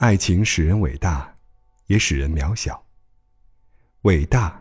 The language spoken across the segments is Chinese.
爱情使人伟大，也使人渺小。伟大，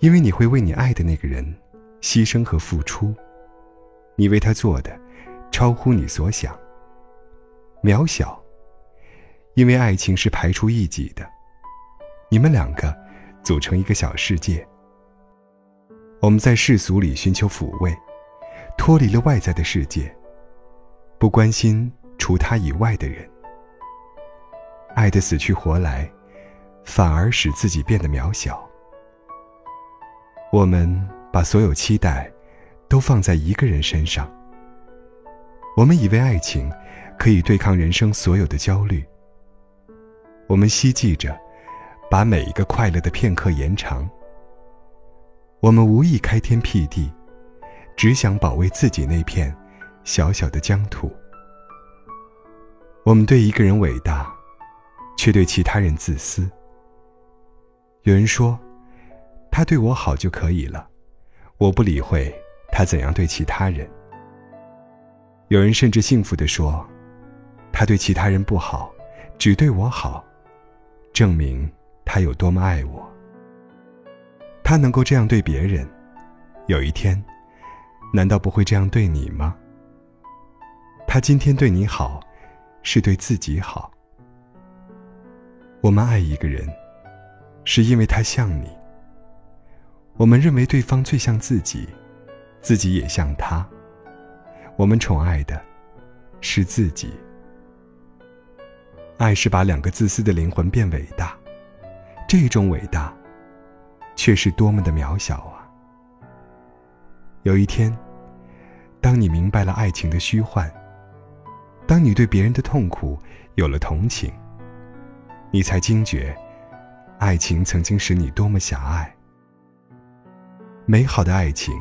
因为你会为你爱的那个人牺牲和付出，你为他做的超乎你所想。渺小，因为爱情是排除异己的，你们两个组成一个小世界。我们在世俗里寻求抚慰，脱离了外在的世界，不关心除他以外的人。爱的死去活来，反而使自己变得渺小。我们把所有期待都放在一个人身上。我们以为爱情可以对抗人生所有的焦虑。我们希冀着把每一个快乐的片刻延长。我们无意开天辟地，只想保卫自己那片小小的疆土。我们对一个人伟大。却对其他人自私。有人说，他对我好就可以了，我不理会他怎样对其他人。有人甚至幸福地说，他对其他人不好，只对我好，证明他有多么爱我。他能够这样对别人，有一天，难道不会这样对你吗？他今天对你好，是对自己好。我们爱一个人，是因为他像你。我们认为对方最像自己，自己也像他。我们宠爱的，是自己。爱是把两个自私的灵魂变伟大，这种伟大，却是多么的渺小啊！有一天，当你明白了爱情的虚幻，当你对别人的痛苦有了同情。你才惊觉，爱情曾经使你多么狭隘。美好的爱情，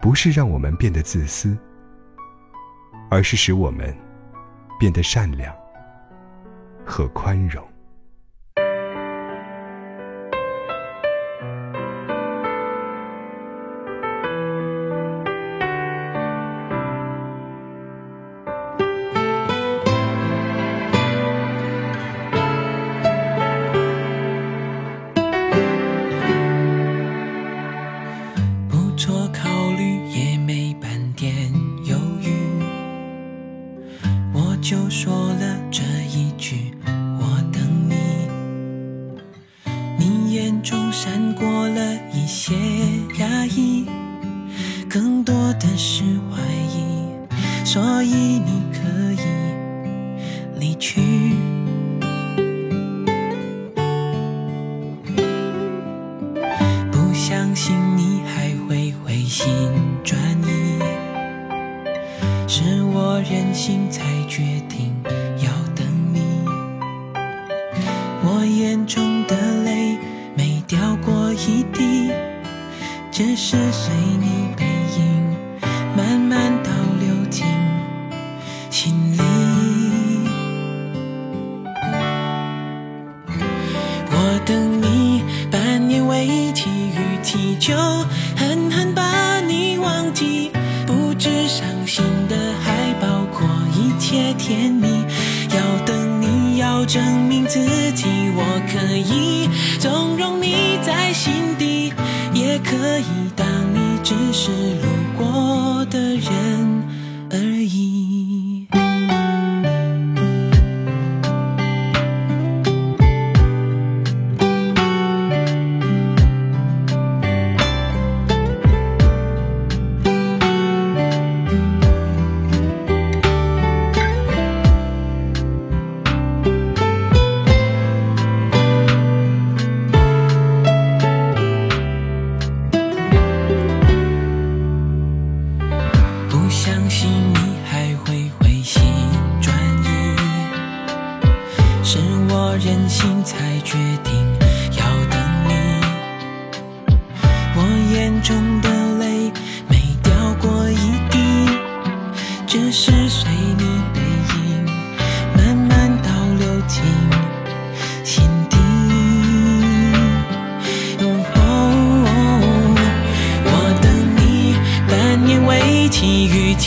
不是让我们变得自私，而是使我们变得善良和宽容。考虑也没半点犹豫，我就说了这一句，我等你。你眼中闪过了一些压抑，更多的是怀疑，所以你可以离去。不相信。我任性才决定要等你。我眼中的泪没掉过一滴，只是随你背影。慢慢倒流进心里。我等你半年为期逾期就，狠狠把你忘记。不知伤心的，还切甜蜜。要等你，要证明自己，我可以纵容你在心底，也可以当你只是路过。的人而已。相信你还会回心转意，是我任性才决定要等你，我眼中的泪没掉过一滴，只是随你背影慢慢倒流进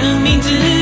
生命自。